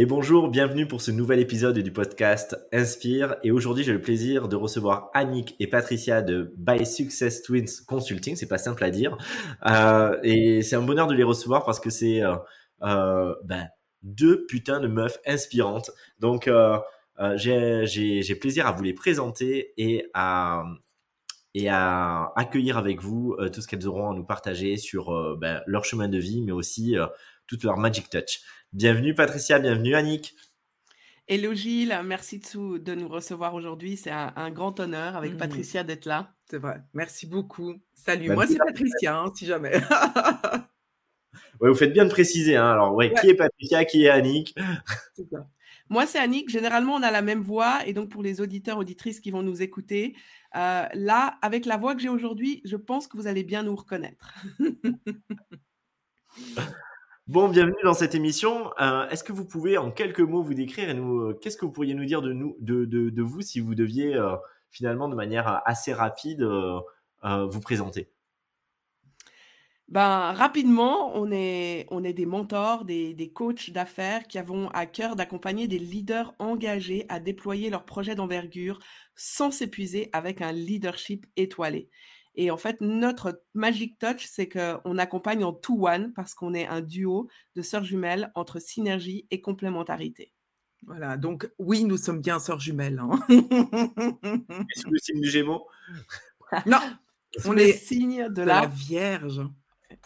Et bonjour, bienvenue pour ce nouvel épisode du podcast Inspire. Et aujourd'hui, j'ai le plaisir de recevoir Annick et Patricia de By Success Twins Consulting. C'est pas simple à dire. Euh, et c'est un bonheur de les recevoir parce que c'est euh, euh ben, deux putains de meufs inspirantes. Donc, j'ai plaisir à vous les présenter et à, accueillir avec vous tout ce qu'elles auront à nous partager sur ben, leur chemin de vie, mais aussi toute leur magic touch. Bienvenue Patricia, bienvenue Annick. Hello Gilles, merci de, nous recevoir aujourd'hui. C'est un, grand honneur avec mmh. Patricia d'être là. C'est vrai, merci beaucoup. Salut, moi c'est Patricia, hein, si jamais. ouais, vous faites bien de préciser. Hein. Alors, ouais, qui est Patricia, qui est Annick? Moi, c'est Annick. Généralement, on a la même voix. Et donc, pour les auditeurs, auditrices qui vont nous écouter, euh, là, avec la voix que j'ai aujourd'hui, je pense que vous allez bien nous reconnaître. Bon, bienvenue dans cette émission. Euh, est-ce que vous pouvez en quelques mots vous décrire et nous, euh, qu'est-ce que vous pourriez nous dire de vous si vous deviez euh, finalement de manière assez rapide vous présenter? Ben, rapidement, on est, on est des mentors, des, des coachs d'affaires qui avons à cœur d'accompagner des leaders engagés à déployer leurs projets d'envergure sans s'épuiser avec un leadership étoilé. Et en fait, notre Magic Touch, c'est qu'on accompagne en two-one parce qu'on est un duo de sœurs jumelles entre synergie et complémentarité. Voilà, donc oui, nous sommes bien sœurs jumelles. Hein. Est-ce le signe du Gémeaux Non, on est signe de, la... Vierge.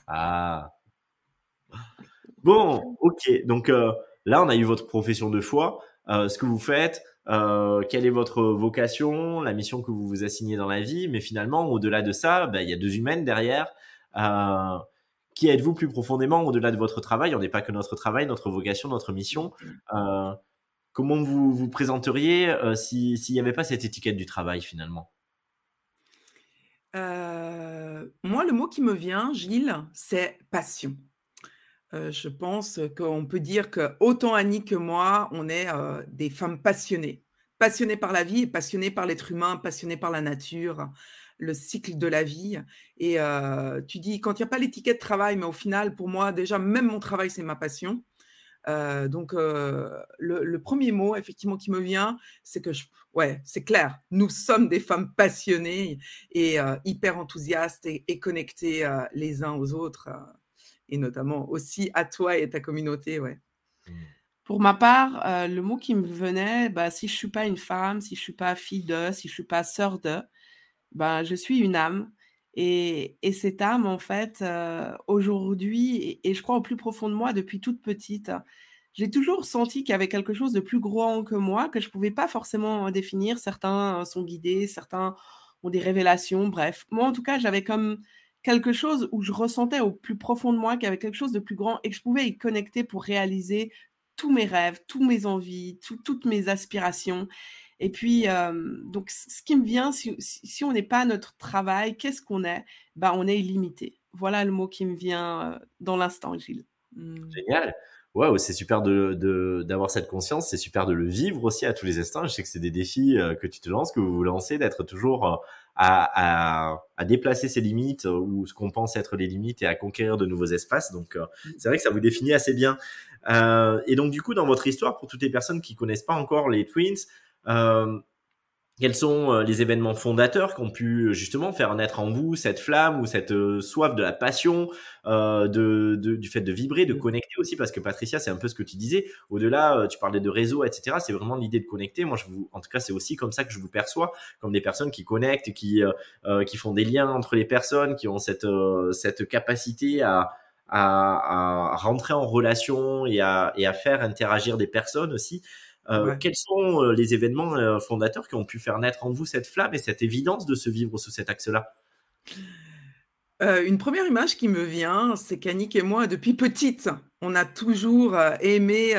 Ah. Bon, ok. Donc euh, là, on a eu votre profession de foi, euh, ce que vous faites, euh, quelle est votre vocation, la mission que vous vous assignez dans la vie, mais finalement, au-delà de ça, ben, il y a deux humaines derrière. Euh, qui êtes-vous plus profondément au-delà de votre travail? On n'est pas que notre travail, notre vocation, notre mission. Euh, comment vous vous présenteriez s'il n'y avait pas cette étiquette du travail finalement? Moi, le mot qui me vient, Gilles, c'est passion. Euh, je pense qu'on peut dire que autant Annie que moi, on est euh, des femmes passionnées, passionnées par la vie, passionnées par l'être humain, passionnées par la nature, le cycle de la vie. Et euh, tu dis, quand il n'y a pas l'étiquette travail, mais au final, pour moi, déjà, même mon travail, c'est ma passion. donc, le, premier mot, effectivement, qui me vient, c'est que, ouais, c'est clair, nous sommes des femmes passionnées et hyper enthousiastes et, et connectées les uns aux autres et notamment aussi à toi et à ta communauté. Ouais. Mmh. Pour ma part, euh, le mot qui me venait, bah, si je ne suis pas une femme, si je ne suis pas fille de, si je ne suis pas sœur de, bah, je suis une âme. Et, et cette âme, en fait, euh, aujourd'hui, et, je crois au plus profond de moi depuis toute petite, j'ai toujours senti qu'il y avait quelque chose de plus grand que moi, que je ne pouvais pas forcément définir. Certains sont guidés, certains ont des révélations, bref. Moi, en tout cas, j'avais comme quelque chose où je ressentais au plus profond de moi qu'il y avait quelque chose de plus grand et que je pouvais y connecter pour réaliser tous mes rêves, tous mes envies, toutes mes aspirations. Et puis, donc, ce qui me vient, si, si on n'est pas notre travail, qu'est-ce qu'on est? Bah, On est illimité. Voilà le mot qui me vient dans l'instant, Gilles. Mmh. Génial. Waouh, c'est super de d'avoir cette conscience, c'est super de le vivre aussi à tous les instants. Je sais que c'est des défis que tu te lances, que vous vous lancez, d'être toujours à, à, à, déplacer ses limites euh, ou ce qu'on pense être les limites et à conquérir de nouveaux espaces. Donc, euh, mm. c'est vrai que ça vous définit assez bien. Euh, et donc, du coup, dans votre histoire, pour toutes les personnes qui connaissent pas encore les Twins, euh, quels sont euh, les événements fondateurs qui ont pu euh, justement faire naître en vous cette flamme ou cette euh, soif de la passion, euh, de, de, du fait de vibrer, de mmh. connecter aussi? Parce que Patricia, c'est un peu ce que tu disais. Au-delà, tu parlais de réseau, etc. C'est vraiment l'idée de connecter. Moi, je vous, en tout cas, c'est aussi comme ça que je vous perçois, comme des personnes qui connectent, qui qui font des liens entre les personnes, qui ont cette cette capacité à à, à rentrer en relation et à, et à faire interagir des personnes aussi. Euh, quels sont euh, les événements euh, fondateurs qui ont pu faire naître en vous cette flamme et cette évidence de se vivre sous cet axe-là? Une première image qui me vient, c'est qu'Annick et moi, depuis petite, on a toujours aimé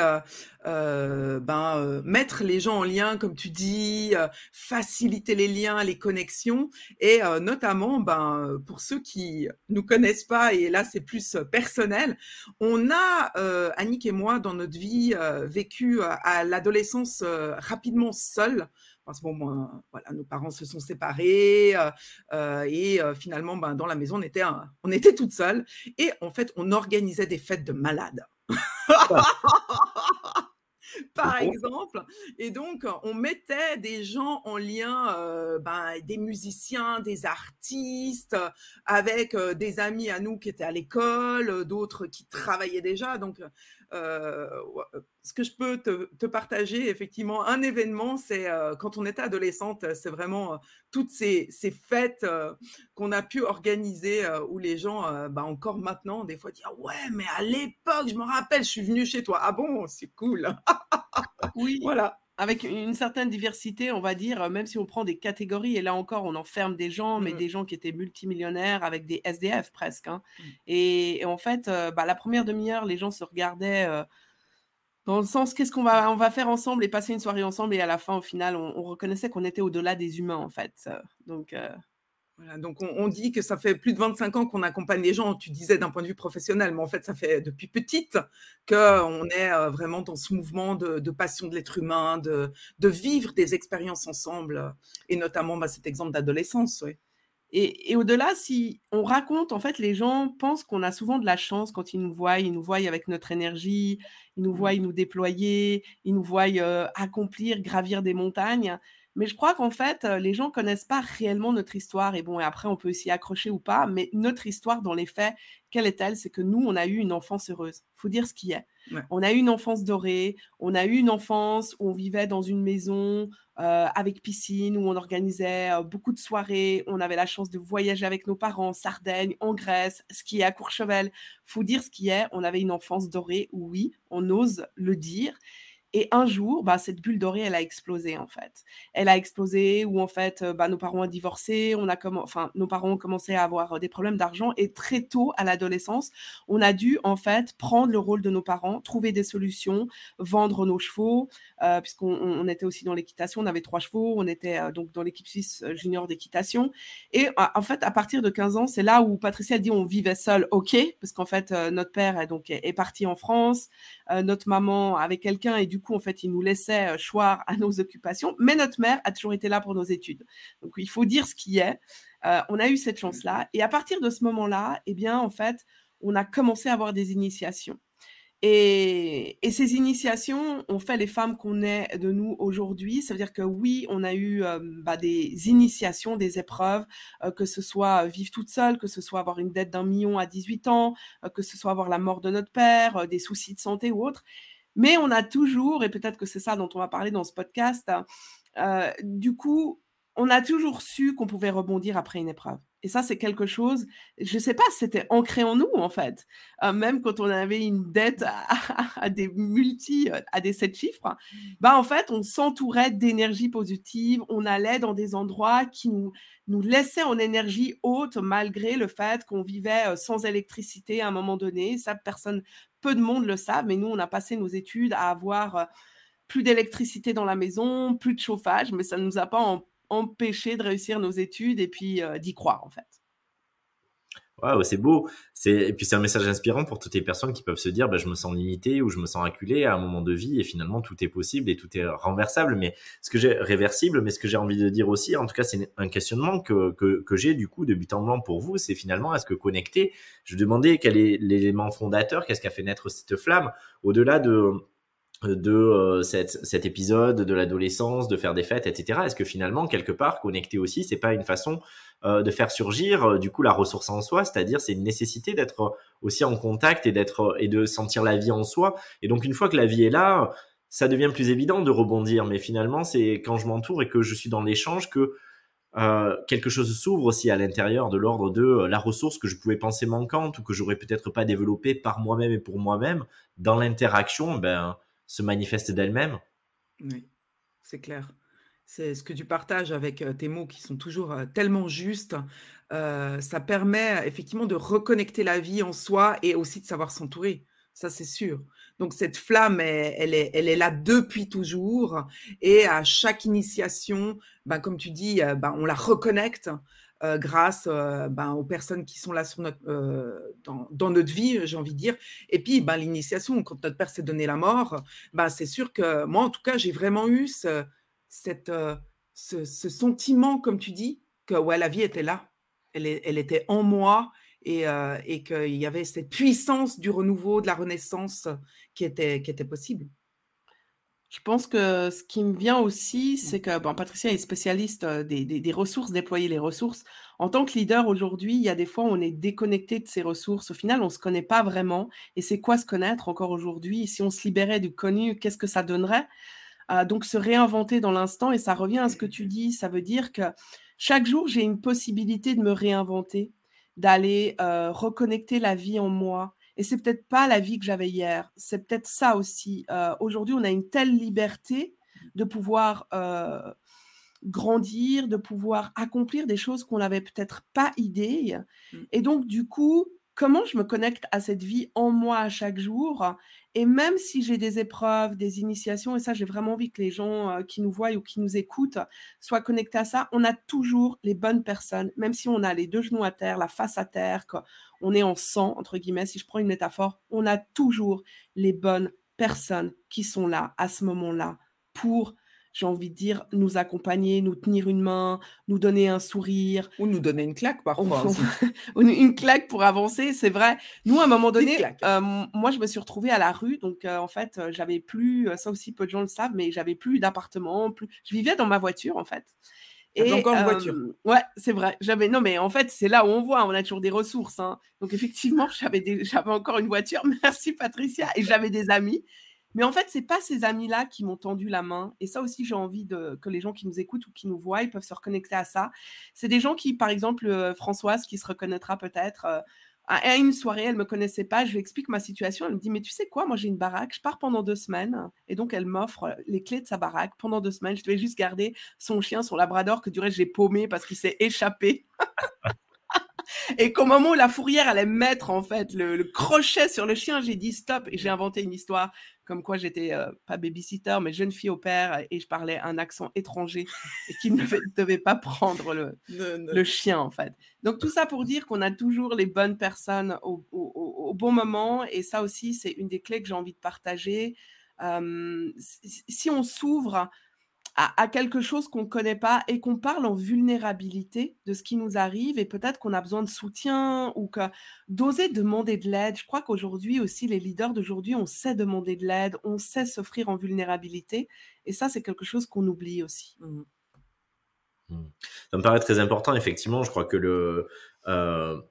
ben, mettre les gens en lien, comme tu dis, faciliter les liens, les connexions, et notamment, ben, pour ceux qui nous connaissent pas, et là c'est plus personnel, on a, Annick et moi, dans notre vie, vécu à l'adolescence rapidement seuls parce que bon, voilà, nos parents se sont séparés euh, euh, et euh, finalement, ben, dans la maison, on était, on était toutes seules et en fait, on organisait des fêtes de malades. par exemple. Et donc, on mettait des gens en lien, euh, ben, des musiciens, des artistes, avec euh, des amis à nous qui étaient à l'école, d'autres qui travaillaient déjà. Donc, ce que je peux te, partager, effectivement, un événement, c'est quand on était adolescente, c'est vraiment toutes ces, fêtes qu'on a pu organiser où les gens, ben, encore maintenant, des fois, disent ah Ouais, mais à l'époque, je me rappelle, je suis venue chez toi. Ah bon, c'est cool. oui. Voilà avec une certaine diversité, on va dire, même si on prend des catégories, et là encore, on enferme des gens, mais mmh. des gens qui étaient multimillionnaires avec des SDF presque. Hein. Mmh. Et, en fait, bah, la première demi-heure, les gens se regardaient dans le sens qu'est-ce qu'on va, on va faire ensemble et passer une soirée ensemble. Et à la fin, au final, on, reconnaissait qu'on était au-delà des humains, en fait. Donc, donc on, dit que ça fait plus de 25 ans qu'on accompagne les gens, tu disais d'un point de vue professionnel, mais en fait ça fait depuis petite qu'on est euh, vraiment dans ce mouvement de, passion de l'être humain, de, vivre des expériences ensemble, et notamment bah, cet exemple d'adolescence. Et, au-delà, si on raconte, en fait, les gens pensent qu'on a souvent de la chance quand ils nous voient, ils nous voient avec notre énergie, ils nous voient mmh. nous déployer, ils nous voient euh, accomplir, gravir des montagnes. Mais je crois qu'en fait, les gens connaissent pas réellement notre histoire. Et bon, et après, on peut s'y accrocher ou pas. Mais notre histoire, dans les faits, quelle est-elle? C'est que nous, on a eu une enfance heureuse. faut dire ce qui est. On a eu une enfance dorée. On a eu une enfance où on vivait dans une maison avec piscine, où on organisait beaucoup de soirées. On avait la chance de voyager avec nos parents, Sardaigne, en Grèce, skier à Courchevel. faut dire ce qui est. On avait une enfance dorée. Oui, on ose le dire. Et un jour, bah, cette bulle dorée, elle a explosé en fait. Elle a explosé où en fait, bah, nos parents ont divorcé, on a enfin, nos parents ont commencé à avoir des problèmes d'argent et très tôt à l'adolescence, on a dû en fait prendre le rôle de nos parents, trouver des solutions, vendre nos chevaux, euh, puisqu'on était aussi dans l'équitation, on avait trois chevaux, on était euh, donc dans l'équipe suisse euh, junior d'équitation. Et en fait, à partir de 15 ans, c'est là où Patricia dit on vivait seul, ok, parce qu'en fait, notre père est, donc, est parti en France, notre maman avait quelqu'un et du coup, en fait, il nous laissait choir à nos occupations. Mais notre mère a toujours été là pour nos études. Donc, il faut dire ce qui est. on a eu cette chance-là. Et à partir de ce moment-là, eh bien, en fait, on a commencé à avoir des initiations. Et, ces initiations ont fait les femmes qu'on est de nous aujourd'hui. Ça veut dire que oui, on a eu bah, des initiations, des épreuves, que ce soit vivre toute seule, que ce soit avoir une dette d'un million à 18 ans, que ce soit avoir la mort de notre père, des soucis de santé ou autre. Mais on a toujours, et peut-être que c'est ça dont on va parler dans ce podcast, euh, du coup, on a toujours su qu'on pouvait rebondir après une épreuve. Et ça, c'est quelque chose, je ne sais pas, c'était ancré en nous, en fait. Euh, même quand on avait une dette à, des multi, à des sept chiffres, bah, en fait, on s'entourait d'énergie positive, on allait dans des endroits qui nous, laissaient en énergie haute, malgré le fait qu'on vivait euh, sans électricité à un moment donné. Ça, personne, peu de monde le savent, mais nous, on a passé nos études à avoir euh, plus d'électricité dans la maison, plus de chauffage, mais ça ne nous a pas empêcher de réussir nos études et puis d'y croire en fait. Waouh, c'est beau. Et puis c'est un message inspirant pour toutes les personnes qui peuvent se dire, bah, je me sens limité ou je me sens acculé à un moment de vie et finalement tout est possible et tout est renversable. Mais ce que j'ai réversible, mais ce que j'ai envie de dire aussi, en tout cas, c'est un questionnement que, que, que j'ai du coup de but en blanc pour vous, c'est finalement est-ce que connecter, je demandais quel est l'élément fondateur, qu'est-ce qui a fait naître cette flamme au-delà de de euh, cet épisode de l'adolescence, de faire des fêtes, etc. Est-ce que finalement, quelque part, connecter aussi, c'est pas une façon euh, de faire surgir euh, du coup la ressource en soi, c'est-à-dire c'est une nécessité d'être aussi en contact et d'être et de sentir la vie en soi. Et donc une fois que la vie est là, ça devient plus évident de rebondir. Mais finalement, c'est quand je m'entoure et que je suis dans l'échange que quelque chose s'ouvre aussi à l'intérieur de l'ordre de la ressource que je pouvais penser manquante ou que j'aurais peut-être pas développée par moi-même et pour moi-même dans l'interaction. Ben se manifeste d'elle-même. Oui, c'est clair. C'est ce que tu partages avec euh, tes mots qui sont toujours euh, tellement justes. Euh, ça permet effectivement de reconnecter la vie en soi et aussi de savoir s'entourer. Ça, c'est sûr. Donc, cette flamme, elle, est, elle est là depuis toujours. Et à chaque initiation, ben, comme tu dis, ben, on la reconnecte. Euh, grâce euh, ben, aux personnes qui sont là sur notre, euh, dans, notre vie, j'ai envie de dire. Et puis, ben, l'initiation, quand notre père s'est donné la mort, ben, c'est sûr que moi, en tout cas, j'ai vraiment eu ce, ce, sentiment, comme tu dis, que la vie était là. Elle, elle était en moi et, et qu'il y avait cette puissance du renouveau, de la renaissance qui était, qui était possible. Je pense que ce qui me vient aussi, c'est que bon, Patricia est spécialiste des, des, des, ressources, déployer les ressources. En tant que leader aujourd'hui, il y a des fois où on est déconnecté de ces ressources. Au final, on ne se connaît pas vraiment. Et c'est quoi se connaître encore aujourd'hui? Si on se libérait du connu, qu'est-ce que ça donnerait? Euh, Donc se réinventer dans l'instant. Et ça revient à ce que tu dis. Ça veut dire que chaque jour, j'ai une possibilité de me réinventer, d'aller euh, reconnecter la vie en moi et c'est peut-être pas la vie que j'avais hier. C'est peut-être ça aussi. Euh, aujourd'hui, on a une telle liberté de pouvoir euh, grandir, de pouvoir accomplir des choses qu'on n'avait peut-être pas idée. Mmh. Et donc, du coup, comment je me connecte à cette vie en moi à chaque jour? Et même si j'ai des épreuves, des initiations, et ça, j'ai vraiment envie que les gens euh, qui nous voient ou qui nous écoutent soient connectés à ça, on a toujours les bonnes personnes, même si on a les deux genoux à terre, la face à terre, on est en sang, entre guillemets, si je prends une métaphore, on a toujours les bonnes personnes qui sont là à ce moment-là pour j'ai envie de dire, nous accompagner, nous tenir une main, nous donner un sourire. Ou nous donner une claque parfois. une claque pour avancer, c'est vrai. Nous, à un moment donné, euh, moi, je me suis retrouvée à la rue. Donc, euh, en fait, euh, j'avais plus, ça aussi, peu de gens le savent, mais j'avais plus d'appartement. Plus... Je vivais dans ma voiture, en fait. Et encore une voiture. Ouais, c'est vrai. J'avais non, mais en fait, c'est là où on voit, on a toujours des ressources. Hein. Donc effectivement, j'avais j'avais encore une voiture. Merci Patricia. Et j'avais des amis. Mais en fait, c'est pas ces amis-là qui m'ont tendu la main. Et ça aussi, j'ai envie que les gens qui nous écoutent ou qui nous voient, ils peuvent se reconnecter à ça. C'est des gens qui, par exemple, euh, Françoise, qui se reconnaîtra peut-être, euh, à une soirée, elle me connaissait pas, je lui explique ma situation, elle me dit, mais tu sais quoi, moi j'ai une baraque, je pars pendant deux semaines. Et donc, elle m'offre les clés de sa baraque pendant deux semaines. Je devais juste garder son chien, son labrador, que du reste, j'ai paumé parce qu'il s'est échappé. Et qu'au moment où la fourrière allait mettre en fait le, crochet sur le chien, j'ai dit stop et j'ai inventé une histoire comme quoi j'étais euh, pas babysitter mais jeune fille au père et je parlais un accent étranger et qu'il ne devait pas prendre le, le, chien en fait. Donc tout ça pour dire qu'on a toujours les bonnes personnes au, au, bon moment et ça aussi c'est une des clés que j'ai envie de partager. Euh, si on s'ouvre à, quelque chose qu'on ne connaît pas et qu'on parle en vulnérabilité de ce qui nous arrive et peut-être qu'on a besoin de soutien ou que d'oser demander de l'aide. Je crois qu'aujourd'hui aussi, les leaders d'aujourd'hui, on sait demander de l'aide, on sait s'offrir en vulnérabilité et ça, c'est quelque chose qu'on oublie aussi. Mmh. Mmh. Ça me paraît très important, effectivement. Je crois que le, euh,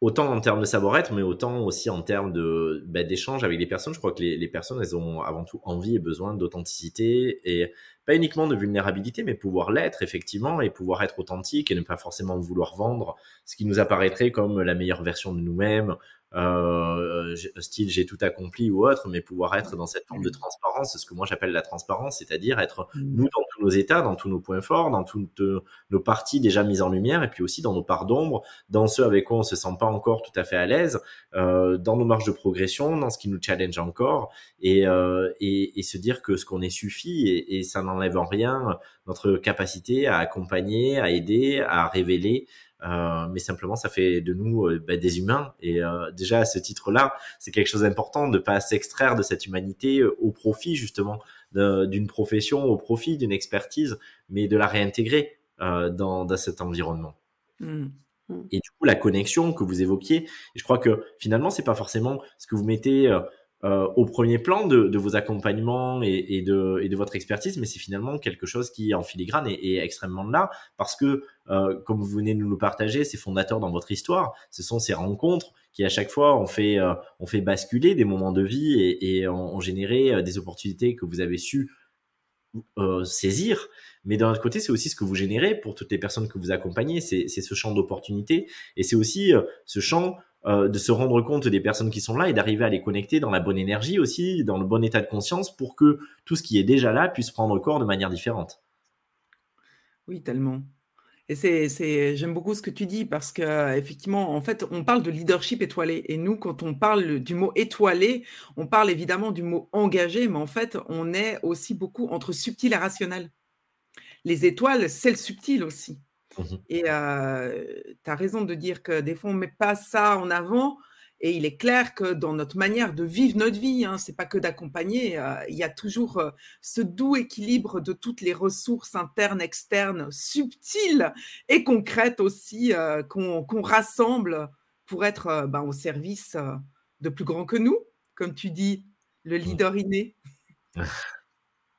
autant en termes de savoir-être, mais autant aussi en termes de bah, d'échange avec les personnes. Je crois que les, les, personnes, elles ont avant tout envie et besoin d'authenticité et pas uniquement de vulnérabilité, mais pouvoir l'être effectivement et pouvoir être authentique et ne pas forcément vouloir vendre ce qui nous apparaîtrait comme la meilleure version de nous-mêmes, euh, style j'ai tout accompli ou autre, mais pouvoir être dans cette forme de transparence, ce que moi j'appelle la transparence, c'est-à-dire être mmh. nous dans tous nos états, dans tous nos points forts, dans toutes nos parties déjà mises en lumière, et puis aussi dans nos parts d'ombre, dans ceux avec quoi on se sent pas encore tout à fait à l'aise, euh, dans nos marges de progression, dans ce qui nous challenge encore, et, euh, et, se dire que ce qu'on est suffit, et, ça n'enlève en rien notre capacité à accompagner, à aider, à révéler, euh, mais simplement ça fait de nous bah, des humains. Et déjà à ce titre-là, c'est quelque chose d'important de pas s'extraire de cette humanité au profit justement d'une profession, au profit d'une expertise, mais de la réintégrer dans, dans cet environnement. Mmh. Mmh. Et du coup, la connexion que vous évoquiez, je crois que finalement, c'est pas forcément ce que vous mettez euh, au premier plan de, de vos accompagnements et, et, de, et, de, votre expertise, mais c'est finalement quelque chose qui, en filigrane, est, est extrêmement là, parce que, euh, comme vous venez de nous le partager, c'est fondateur dans votre histoire. Ce sont ces rencontres qui, à chaque fois, ont fait, euh, basculer des moments de vie et, ont, généré euh, des opportunités que vous avez su saisir. Mais d'un autre côté, c'est aussi ce que vous générez pour toutes les personnes que vous accompagnez. C'est ce champ d'opportunités et c'est aussi ce champ de se rendre compte des personnes qui sont là et d'arriver à les connecter dans la bonne énergie aussi, dans le bon état de conscience pour que tout ce qui est déjà là puisse prendre corps de manière différente. Oui, tellement. Et c'est, j'aime beaucoup ce que tu dis parce que effectivement, en fait, on parle de leadership étoilé. Et nous, quand on parle du mot étoilé, on parle évidemment du mot engagé, mais en fait, on est aussi beaucoup entre subtil et rationnel. Les étoiles, c'est le subtil aussi. Mmh et tu as raison de dire que des fois, on ne met pas ça en avant. Et il est clair que dans notre manière de vivre notre vie, hein, c'est pas que d'accompagner, il y a toujours ce doux équilibre de toutes les ressources internes, externes, subtiles et concrètes aussi, qu'on rassemble pour être ben, au service de plus grand que nous, comme tu dis, le mmh. leader inné.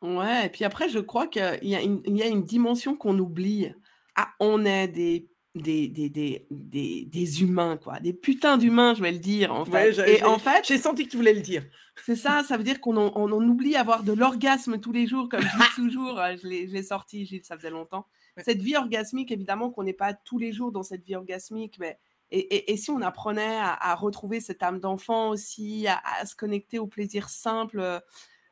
Ouais, et puis après, je crois qu'il y a une, il y a une dimension qu'on oublie. Ah, on est des, des, des, des, des, des humains, quoi. Des putains d'humains, je vais le dire, en fait. et en fait, j'ai senti que tu voulais le dire. C'est ça, ça veut dire qu'on on, on oublie avoir de l'orgasme tous les jours, comme je dis toujours. Euh, je l'ai sorti, Gilles, ça faisait longtemps. Cette vie orgasmique, évidemment qu'on n'est pas tous les jours dans cette vie orgasmique, mais et, et, et si on apprenait à, à retrouver cette âme d'enfant aussi, à, à, se connecter aux plaisirs simples,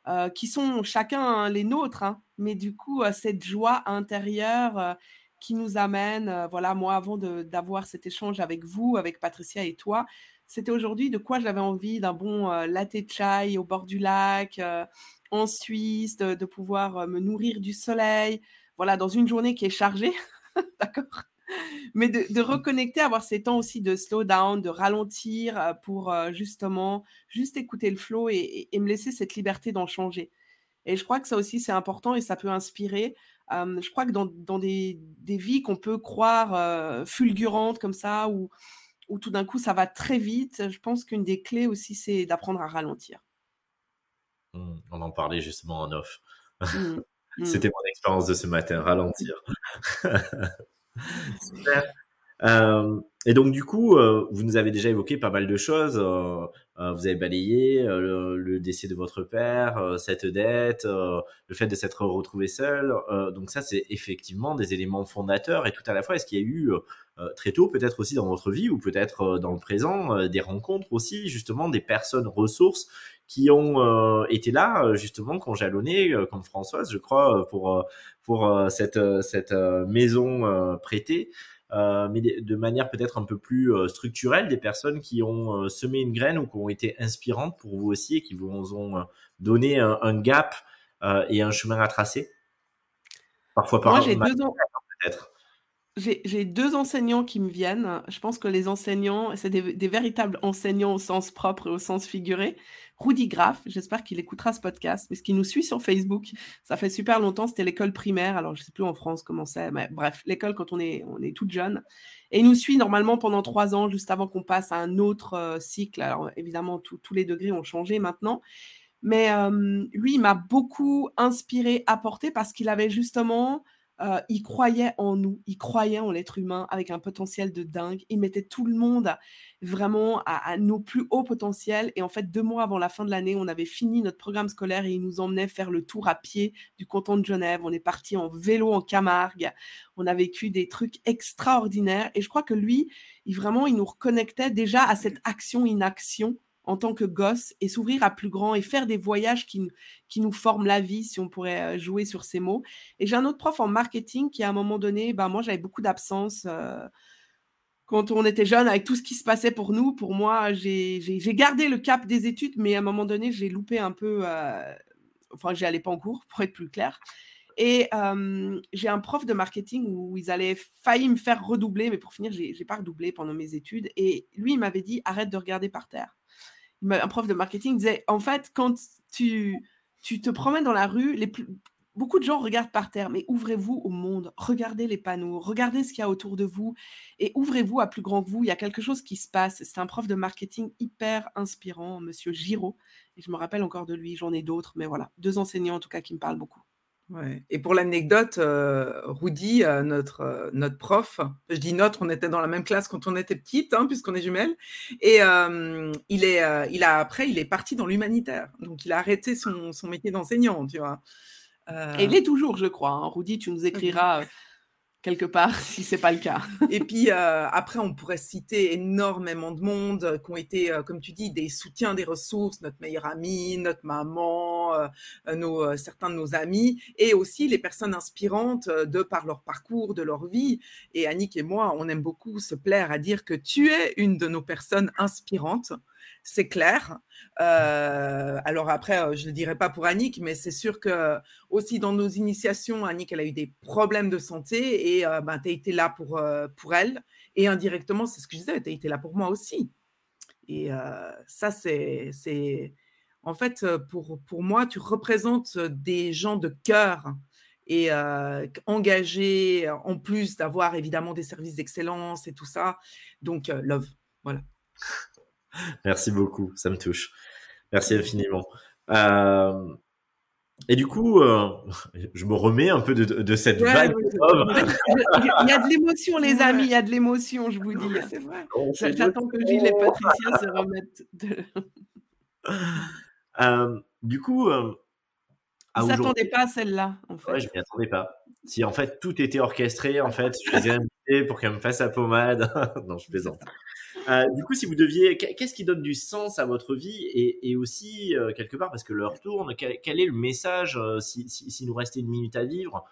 euh, qui sont chacun hein, les nôtres, hein, mais du coup, euh, cette joie intérieure euh, qui nous amène, voilà, moi, avant d'avoir cet échange avec vous, avec Patricia et toi, c'était aujourd'hui de quoi j'avais envie d'un bon latte chai au bord du lac, en Suisse, de, de pouvoir me nourrir du soleil, voilà, dans une journée qui est chargée, d'accord? Mais de, reconnecter, avoir ces temps aussi de slow down, de ralentir euh, pour euh, justement juste écouter le flow et, me laisser cette liberté d'en changer. Et je crois que ça aussi, c'est important et ça peut inspirer. Je crois que dans, des, vies qu'on peut croire euh, fulgurantes comme ça, où, où tout d'un coup ça va très vite, je pense qu'une des clés aussi, c'est d'apprendre à ralentir. Mmh, on en parlait justement en off. Mmh, mmh. C'était mon expérience de ce matin, ralentir. Super. Euh, et donc du coup, euh, vous nous avez déjà évoqué pas mal de choses. Euh, vous avez balayé le, décès de votre père, cette dette, le fait de s'être retrouvé seul. donc ça, c'est effectivement des éléments fondateurs. Et tout à la fois, est-ce qu'il y a eu très tôt, peut-être aussi dans votre vie ou peut-être dans le présent, des rencontres aussi, justement, des personnes ressources qui ont été là, justement, qu'on jalonnait, comme Françoise, je crois, pour pour cette cette maison prêtée. Euh, mais de manière peut-être un peu plus euh, structurelle, des personnes qui ont euh, semé une graine ou qui ont été inspirantes pour vous aussi et qui vous ont donné un, gap et un chemin à tracer Parfois par Moi, j'ai deux ans. J'ai deux enseignants qui me viennent. Je pense que les enseignants, c'est des, des, véritables enseignants au sens propre et au sens figuré. Rudy Graff, j'espère qu'il écoutera ce podcast, parce qu'il nous suit sur Facebook. Ça fait super longtemps, c'était l'école primaire, alors je ne sais plus en France comment c'est, mais bref, l'école quand on est, on est toute jeune. Et il nous suit normalement pendant trois ans, juste avant qu'on passe à un autre euh, cycle. Alors évidemment, tous les degrés ont changé maintenant. Mais euh, lui, il m'a beaucoup inspiré, apporté, parce qu'il avait justement euh, il croyait en nous, il croyait en l'être humain avec un potentiel de dingue. Il mettait tout le monde vraiment à, nos plus hauts potentiels. Et en fait, deux mois avant la fin de l'année, on avait fini notre programme scolaire et il nous emmenait faire le tour à pied du canton de Genève. On est parti en vélo en Camargue. On a vécu des trucs extraordinaires. Et je crois que lui, il vraiment, il nous reconnectait déjà à cette action-inaction en tant que gosse et s'ouvrir à plus grand et faire des voyages qui, nous forment la vie, si on pourrait euh, jouer sur ces mots. Et j'ai un autre prof en marketing qui, à un moment donné, ben, moi, j'avais beaucoup d'absence. Euh, quand on était jeune, avec tout ce qui se passait pour nous, pour moi, j'ai gardé le cap des études, mais à un moment donné, j'ai loupé un peu. Euh, enfin, j'y allais pas en cours, pour être plus clair. Et j'ai un prof de marketing où ils allaient failli me faire redoubler, mais pour finir, j'ai pas redoublé pendant mes études. Et lui, il m'avait dit arrête de regarder par terre un prof de marketing disait, en fait, quand tu, tu te promènes dans la rue, les beaucoup de gens regardent par terre, mais ouvrez-vous au monde, regardez les panneaux, regardez ce qu'il y a autour de vous et ouvrez-vous à plus grand que vous. Il y a quelque chose qui se passe. C'est un prof de marketing hyper inspirant, monsieur Giraud. Et je me rappelle encore de lui, j'en ai d'autres, mais voilà, deux enseignants en tout cas qui me parlent beaucoup. Et pour l'anecdote, euh, Rudy, euh, notre, euh, notre prof, je dis notre, on était dans la même classe quand on était petite, hein, puisqu'on est jumelles, et il, est, il a, après, il est parti dans l'humanitaire. Donc, il a arrêté son, son métier d'enseignant, tu vois. Et il est toujours, je crois. Hein. Rudy, tu nous écriras quelque part si c'est pas le cas. et puis euh, après, on pourrait citer énormément de monde euh, qui ont été, euh, comme tu dis, des soutiens, des ressources, notre meilleure amie, notre maman, nos, certains de nos amis, et aussi les personnes inspirantes de par leur parcours, de leur vie. Et Annick et moi, on aime beaucoup se plaire à dire que tu es une de nos personnes inspirantes c'est clair. Euh, alors après, euh, je ne le dirai pas pour Annick, mais c'est sûr que aussi dans nos initiations, Annick, elle a eu des problèmes de santé et euh, ben, tu as été là pour, pour elle. Et indirectement, c'est ce que je disais, tu as été là pour moi aussi. Et ça, c'est... En fait, pour, pour moi, tu représentes des gens de cœur et engagés, en plus d'avoir évidemment des services d'excellence et tout ça. Donc, love, voilà. Merci beaucoup, ça me touche. Merci infiniment. Euh, Et du coup, euh, je me remets un peu de, de cette vague. Il y a de l'émotion, les amis, il y a de l'émotion, je vous dis. C'est vrai. J'attends que Gilles et Patricia se remettent. De... Euh, du coup, euh, ne s'attendaient pas à celle-là, en fait. Ouais, je m'y attendais pas. Si en fait tout était orchestré, en fait, je les pour qu'elle me fasse la pommade. non, je plaisante. Euh, du coup, si vous deviez, qu'est-ce qui donne du sens à votre vie et, aussi euh, quelque part parce que l'heure tourne, quel, est le message euh, s'il si, nous restait une minute à vivre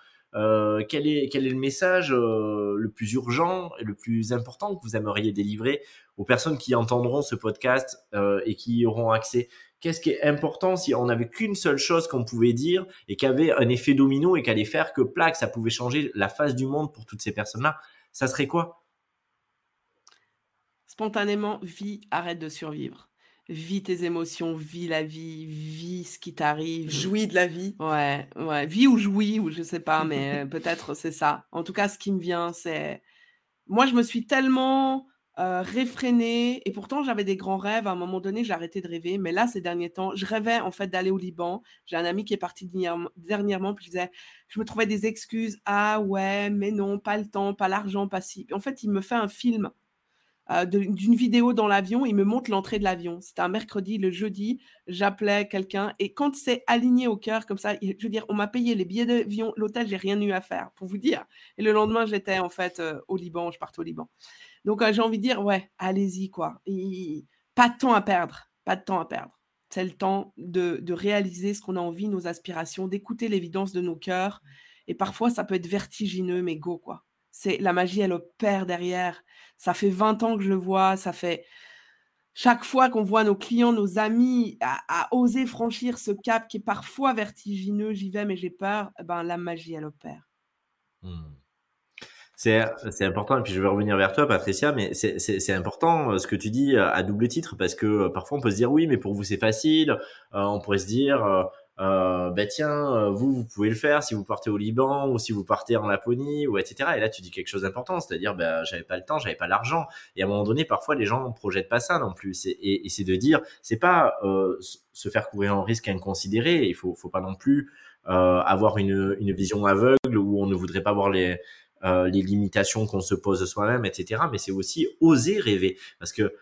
quel, est, quel est le message le plus urgent et le plus important que vous aimeriez délivrer aux personnes qui entendront ce podcast et qui y auront accès? Qu'est-ce qui est important si on n'avait qu'une seule chose qu'on pouvait dire et qui avait un effet domino et qui allait faire que plaque, ça pouvait changer la face du monde pour toutes ces personnes-là? Ça serait quoi? Spontanément, vis, arrête de survivre. Vis tes émotions, vis la vie, vis ce qui t'arrive. Jouis de la vie. Ouais, ouais. Vis ou jouis, ou je sais pas, mais peut-être c'est ça. En tout cas, ce qui me vient, c'est. Moi, je me suis tellement euh, réfrénée, et pourtant j'avais des grands rêves. À un moment donné, j'ai arrêté de rêver, mais là, ces derniers temps, je rêvais en fait d'aller au Liban. J'ai un ami qui est parti dernièrement, puis je me trouvais des excuses. Ah ouais, mais non, pas le temps, pas l'argent, pas si. En fait, il me fait un film euh, d'une vidéo dans l'avion, il me montre l'entrée de l'avion. C'était un mercredi, le jeudi, j'appelais quelqu'un et quand c'est aligné au cœur comme ça, je veux dire, on m'a payé les billets d'avion, l'hôtel, j'ai rien eu à faire, pour vous dire. Et le lendemain, j'étais en fait euh, au Liban, je partais au Liban. Donc euh, j'ai envie de dire, ouais, allez-y quoi. pas de temps à perdre, pas de temps à perdre. C'est le temps de, de réaliser ce qu'on a envie, nos aspirations, d'écouter l'évidence de nos cœurs. Et parfois, ça peut être vertigineux, mais go quoi. C'est la magie, elle opère derrière. Ça fait 20 ans que je le vois. Ça fait chaque fois qu'on voit nos clients, nos amis à, oser franchir ce cap qui est parfois vertigineux, j'y vais mais j'ai peur. Eh ben la magie, elle opère. Mmh. C'est, important, et puis je vais revenir vers toi, Patricia, mais c'est, important euh, ce que tu dis euh, à double titre, parce que euh, parfois on peut se dire oui, mais pour vous c'est facile, on pourrait se dire euh, bah tiens, euh, vous, vous pouvez le faire si vous partez au Liban ou si vous partez en Laponie ou etc. Et là, tu dis quelque chose d'important, c'est-à-dire, bah, j'avais pas le temps, j'avais pas l'argent. Et à un moment donné, parfois, les gens ne projettent pas ça non plus. Et, et c'est de dire, c'est pas euh, se faire courir un risque inconsidéré. Il faut, faut pas non plus euh, avoir une, une vision aveugle où on ne voudrait pas voir les euh, les limitations qu'on se pose soi-même, etc. Mais c'est aussi oser rêver, parce que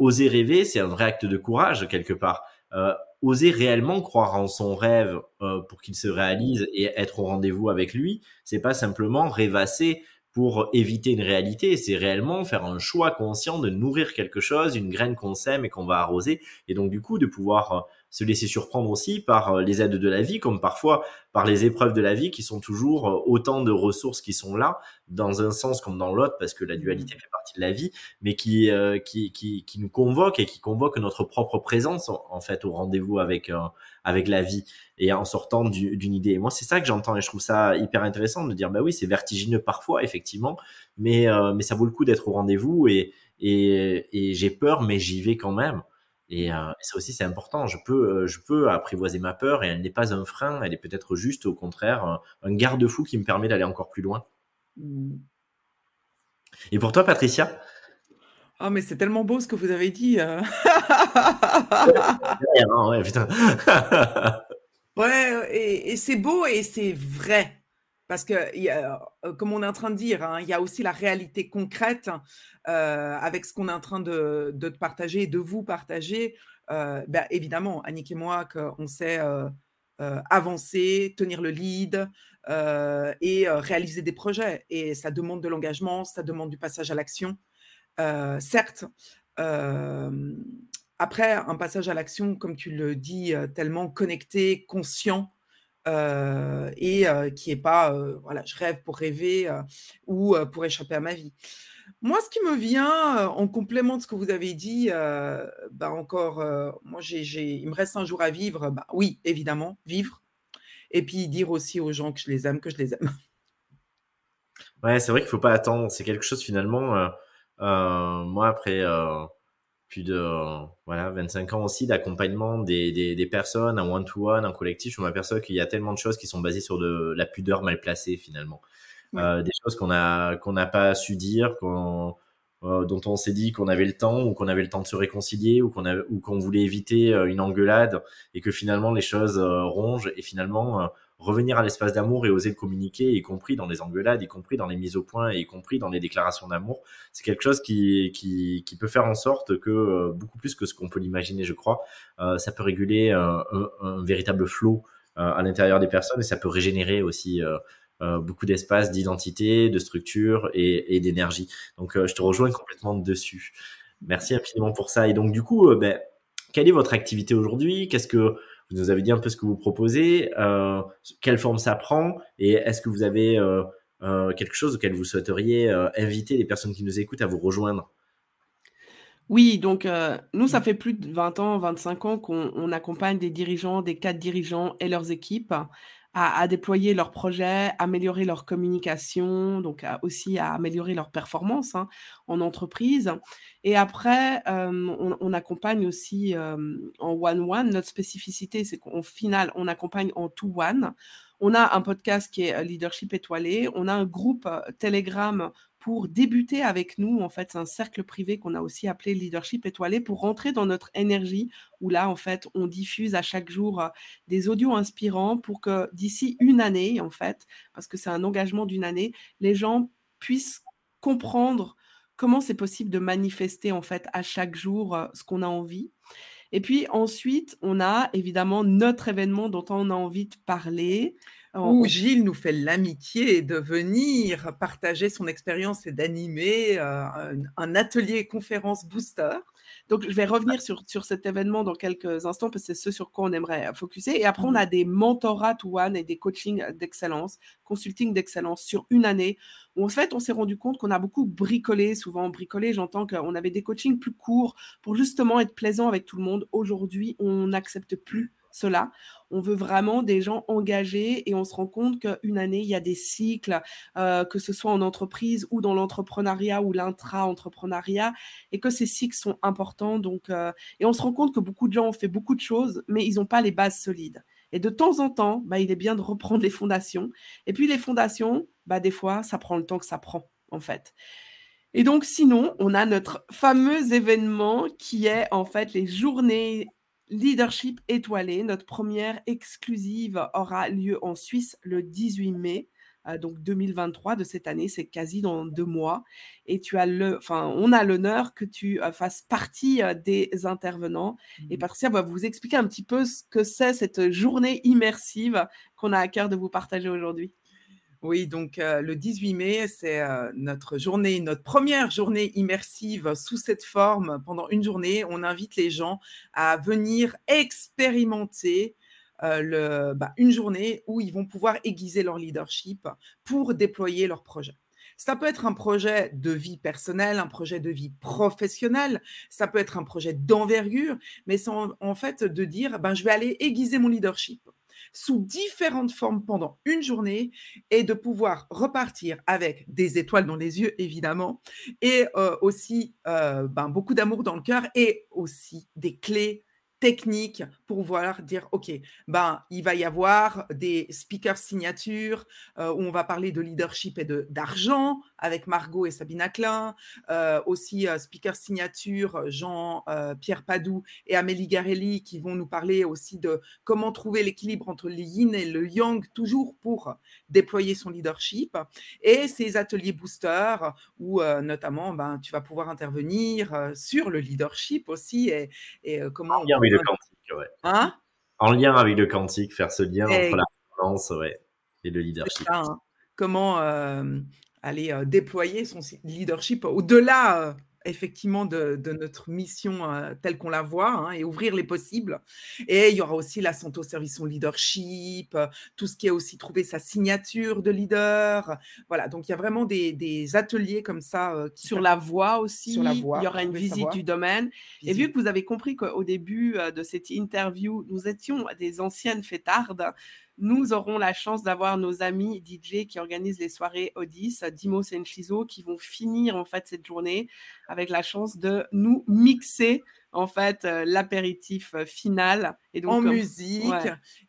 oser rêver, c'est un vrai acte de courage quelque part. Euh, oser réellement croire en son rêve euh, pour qu'il se réalise et être au rendez-vous avec lui, c'est pas simplement rêvasser pour éviter une réalité, c'est réellement faire un choix conscient de nourrir quelque chose, une graine qu'on sème et qu'on va arroser, et donc du coup de pouvoir euh, se laisser surprendre aussi par euh, les aides de la vie, comme parfois par les épreuves de la vie qui sont toujours euh, autant de ressources qui sont là, dans un sens comme dans l'autre, parce que la dualité fait partie de la vie, mais qui, euh, qui, qui, qui, nous convoque et qui convoque notre propre présence, en fait, au rendez-vous avec, avec la vie et en sortant d'une idée. Et moi, c'est ça que j'entends et je trouve ça hyper intéressant de dire, bah oui, c'est vertigineux parfois, effectivement, mais, mais ça vaut le coup d'être au rendez-vous et, et, et j'ai peur, mais j'y vais quand même. Et, euh, ça aussi, c'est important. Je peux, euh, je peux apprivoiser ma peur et elle n'est pas un frein. Elle est peut-être juste, au contraire, un, garde-fou qui me permet d'aller encore plus loin. Mmh. Et pour toi, Patricia? Oh, mais c'est tellement beau ce que vous avez dit. Euh. ouais, putain. ouais, et, et c'est beau et c'est vrai. Parce que, comme on est en train de dire, hein, il y a aussi la réalité concrète avec ce qu'on est en train de, te partager et de vous partager. Ben, évidemment, Annick et moi, qu'on sait avancer, tenir le lead et réaliser des projets. Et ça demande de l'engagement, ça demande du passage à l'action. certes, après, un passage à l'action, comme tu le dis, tellement connecté, conscient, euh, et euh, qui est pas, euh, voilà, je rêve pour rêver ou pour échapper à ma vie. Moi, ce qui me vient en complément de ce que vous avez dit, bah encore, moi, il me reste un jour à vivre. Bah, oui, évidemment, vivre. Et puis dire aussi aux gens que je les aime, que je les aime. Ouais, c'est vrai qu'il faut pas attendre. C'est quelque chose finalement. moi, après plus de voilà 25 ans aussi d'accompagnement des, des, des, personnes en one-to-one, en collectif. Je m'aperçois qu'il y a tellement de choses qui sont basées sur de la pudeur mal placée finalement. Euh, des choses qu'on a qu'on n'a pas su dire, qu'on dont on s'est dit qu'on avait le temps ou qu'on avait le temps de se réconcilier ou qu'on ou qu'on voulait éviter une engueulade et que finalement les choses rongent et finalement revenir à l'espace d'amour et oser le communiquer, y compris dans les engueulades, y compris dans les mises au point, y compris dans les déclarations d'amour, c'est quelque chose qui, qui, peut faire en sorte que, euh, beaucoup plus que ce qu'on peut l'imaginer, je crois, euh, ça peut réguler un, un, véritable flot euh, à l'intérieur des personnes et ça peut régénérer aussi beaucoup d'espace, d'identité, de structure et, et d'énergie. Donc, je te rejoins complètement dessus. Merci infiniment pour ça. Et donc, du coup, ben, quelle est votre activité aujourd'hui? Qu'est-ce que vous nous avez dit un peu ce que vous proposez, euh, quelle forme ça prend, et est-ce que vous avez euh, euh, quelque chose auquel vous souhaiteriez inviter les personnes qui nous écoutent à vous rejoindre? Oui, donc nous, ça fait plus de 20 ans, 25 ans qu'on accompagne des dirigeants, des cadres dirigeants et leurs équipes à, déployer leurs projets, améliorer leur communication, donc aussi à améliorer leur performance hein, en entreprise. Et après, on, on, accompagne aussi en one-one. Notre spécificité, c'est qu'au final, on accompagne en two-one. On a un podcast qui est Leadership étoilé. On a un groupe Telegram pour débuter avec nous. En fait, c'est un cercle privé qu'on a aussi appelé Leadership étoilé pour rentrer dans notre énergie où là, en fait, on diffuse à chaque jour euh, des audios inspirants pour que d'ici une année, en fait, parce que c'est un engagement d'une année, les gens puissent comprendre comment c'est possible de manifester, en fait, à chaque jour euh, ce qu'on a envie. Et puis ensuite, on a évidemment notre événement dont on a envie de parler. Où Gilles nous fait l'amitié de venir partager son expérience et d'animer euh, un, atelier conférence booster. Donc, je vais revenir sur, sur cet événement dans quelques instants parce que c'est ce sur quoi on aimerait focuser. Et après, on mmh a des mentorats to one et des coachings d'excellence, consulting d'excellence sur une année où en fait, on s'est rendu compte qu'on a beaucoup bricolé. Souvent, bricolé, j'entends qu'on avait des coachings plus courts pour justement être plaisant avec tout le monde. Aujourd'hui, on n'accepte plus cela. On veut vraiment des gens engagés et on se rend compte qu'une année, il y a des cycles, euh, que ce soit en entreprise ou dans l'entrepreneuriat ou l'intra-entrepreneuriat, et que ces cycles sont importants. Donc, euh, et on se rend compte que beaucoup de gens ont fait beaucoup de choses, mais ils n'ont pas les bases solides. Et de temps en temps, bah, il est bien de reprendre les fondations. Et puis les fondations, bah, des fois, ça prend le temps que ça prend, en fait. Et donc, sinon, on a notre fameux événement qui est en fait les journées Leadership étoilé. Notre première exclusive aura lieu en Suisse le 18 mai. Euh, donc 2023 de cette année, c'est quasi dans deux mois. Et tu as le, enfin, on a l'honneur que tu euh, fasses partie euh, des intervenants. Et mmh. Patricia va vous expliquer un petit peu ce que c'est cette journée immersive qu'on a à cœur de vous partager aujourd'hui. Oui, donc le 18 mai, c'est notre journée, notre première journée immersive sous cette forme. Pendant une journée, on invite les gens à venir expérimenter le, bah, une journée où ils vont pouvoir aiguiser leur leadership pour déployer leur projet. Ça peut être un projet de vie personnelle, un projet de vie professionnelle, ça peut être un projet d'envergure, mais c'est en, fait de dire, ben, je vais aller aiguiser mon leadership sous différentes formes pendant une journée et de pouvoir repartir avec des étoiles dans les yeux, évidemment, et euh, aussi euh, ben, beaucoup d'amour dans le cœur et aussi des clés techniques pour pouvoir dire, OK, ben, il va y avoir des speakers signatures euh, où on va parler de leadership et d'argent avec Margot et Sabine Klein, euh, aussi euh, speaker signature Jean-Pierre Padou et Amélie Garelli qui vont nous parler aussi de comment trouver l'équilibre entre le yin et le yang, toujours pour déployer son leadership. Et ces ateliers booster où notamment ben, tu vas pouvoir intervenir sur le leadership aussi et, et comment quantique, ouais. Hein? En lien avec le quantique, faire ce lien entre la présence ouais, et le leadership. Hein. Comment euh, aller euh, déployer son leadership au-delà euh, effectivement de, notre mission euh, telle qu'on la voit hein, et ouvrir les possibles. Et il y aura aussi la santé au service son leadership, euh, tout ce qui est aussi trouver sa signature de leader. Voilà, donc il y a vraiment des, ateliers comme ça. Euh, sur la voie aussi, sur la voie, il y aura une visite du domaine. Et vu que vous avez compris qu'au début de cette interview, nous étions des anciennes fêtardes, nous aurons la chance d'avoir nos amis DJ qui organisent les soirées Odis, Dimos et qui vont finir en fait cette journée avec la chance de nous mixer en fait euh, l'apéritif euh, final. Et donc en musique.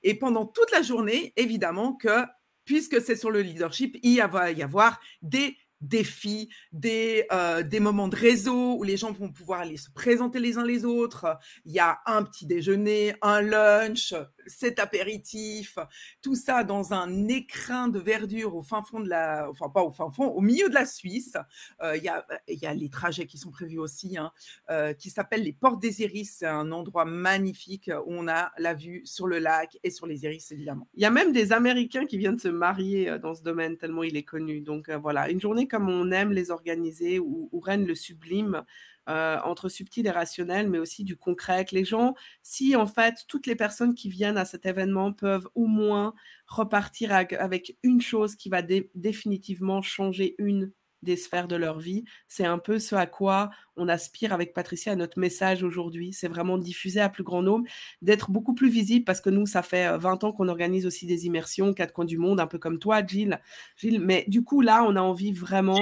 Et pendant toute la journée évidemment que puisque c'est sur le leadership il va y avoir des défis, des, euh, des moments de réseau où les gens vont pouvoir aller se présenter les uns les autres. Il y a un petit déjeuner, un lunch, cet apéritif, tout ça dans un écrin de verdure au fin fond de la, enfin pas au fin fond, au milieu de la Suisse. Euh, il, y a, il y a les trajets qui sont prévus aussi, hein, euh, qui s'appellent les Portes des Iris. C'est un endroit magnifique où on a la vue sur le lac et sur les iris évidemment. Il y a même des Américains qui viennent se marier euh, dans ce domaine tellement il est connu. Donc voilà, une journée comme on aime les organiser où, règne le sublime. Euh, entre subtil et rationnel, mais aussi du concret. Que les gens, si en fait toutes les personnes qui viennent à cet événement peuvent au moins repartir avec une chose qui va définitivement changer une des sphères de leur vie. C'est un peu ce à quoi on aspire avec Patricia à notre message aujourd'hui. C'est vraiment diffuser à plus grand nombre, d'être beaucoup plus visible parce que nous, ça fait 20 euh, ans qu'on organise aussi des immersions, quatre coins du monde, un peu comme toi, Gilles. Gilles mais du coup, là, on a envie vraiment.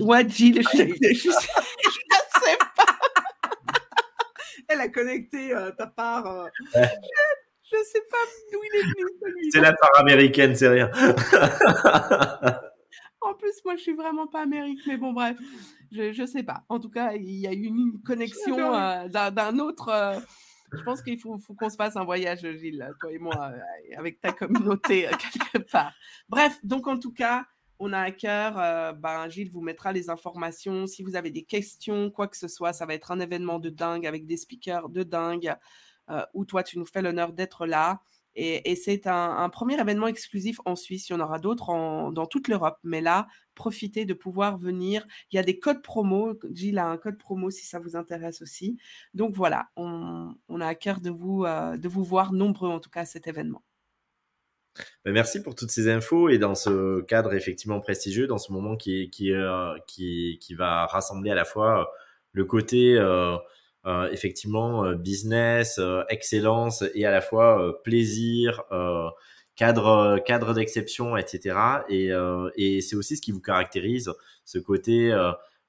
Ouais, Gilles, je, elle a connecté euh, ta part. Euh. Je, ne sais pas d'où il est venu. C'est la part américaine, c'est rien. en plus, moi, je suis vraiment pas américaine, mais bon, bref, je, ne sais pas. En tout cas, il y a eu une connexion euh, d'un autre. je pense qu'il faut, faut qu'on se fasse un voyage, Gilles, toi et moi, avec ta communauté quelque part. Bref, donc en tout cas, on a à cœur, euh, ben, Gilles vous mettra les informations. Si vous avez des questions, quoi que ce soit, ça va être un événement de dingue avec des speakers de dingue, euh, où toi, tu nous fais l'honneur d'être là. Et, c'est un, premier événement exclusif en Suisse. Il y en aura d'autres dans toute l'Europe. Mais là, profitez de pouvoir venir. Il y a des codes promo. Gilles a un code promo si ça vous intéresse aussi. Donc voilà, on, a à cœur de vous, euh, de vous voir nombreux, en tout cas, à cet événement. Ben, merci pour toutes ces infos et dans ce cadre effectivement prestigieux, dans ce moment qui, qui, euh, qui, va rassembler à la fois euh, le côté effectivement business, excellence et à la fois plaisir, cadre, cadre d'exception, etc. Et, et c'est aussi ce qui vous caractérise, ce côté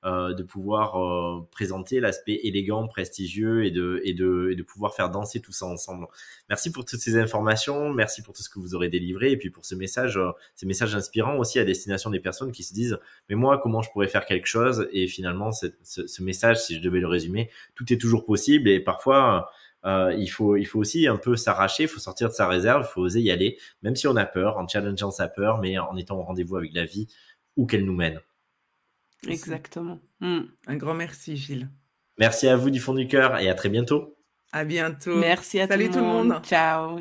euh, de pouvoir euh, présenter l'aspect élégant, prestigieux et de, et, de, et de pouvoir faire danser tout ça ensemble. Merci pour toutes ces informations, merci pour tout ce que vous aurez délivré et puis pour ce message, euh, ces messages inspirants aussi à destination des personnes qui se disent mais moi comment je pourrais faire quelque chose et finalement ce, ce, message, si je devais le résumer, tout est toujours possible et parfois euh, il faut il faut aussi un peu s'arracher, il faut sortir de sa réserve, il faut oser y aller, même si on a peur, en challengeant sa peur, mais en étant au rendez-vous avec la vie où qu'elle nous mène. Exactement. Mm. Un grand merci, Gilles. Merci à vous du fond du cœur et à très bientôt. À bientôt. Merci à tout le monde. Ciao.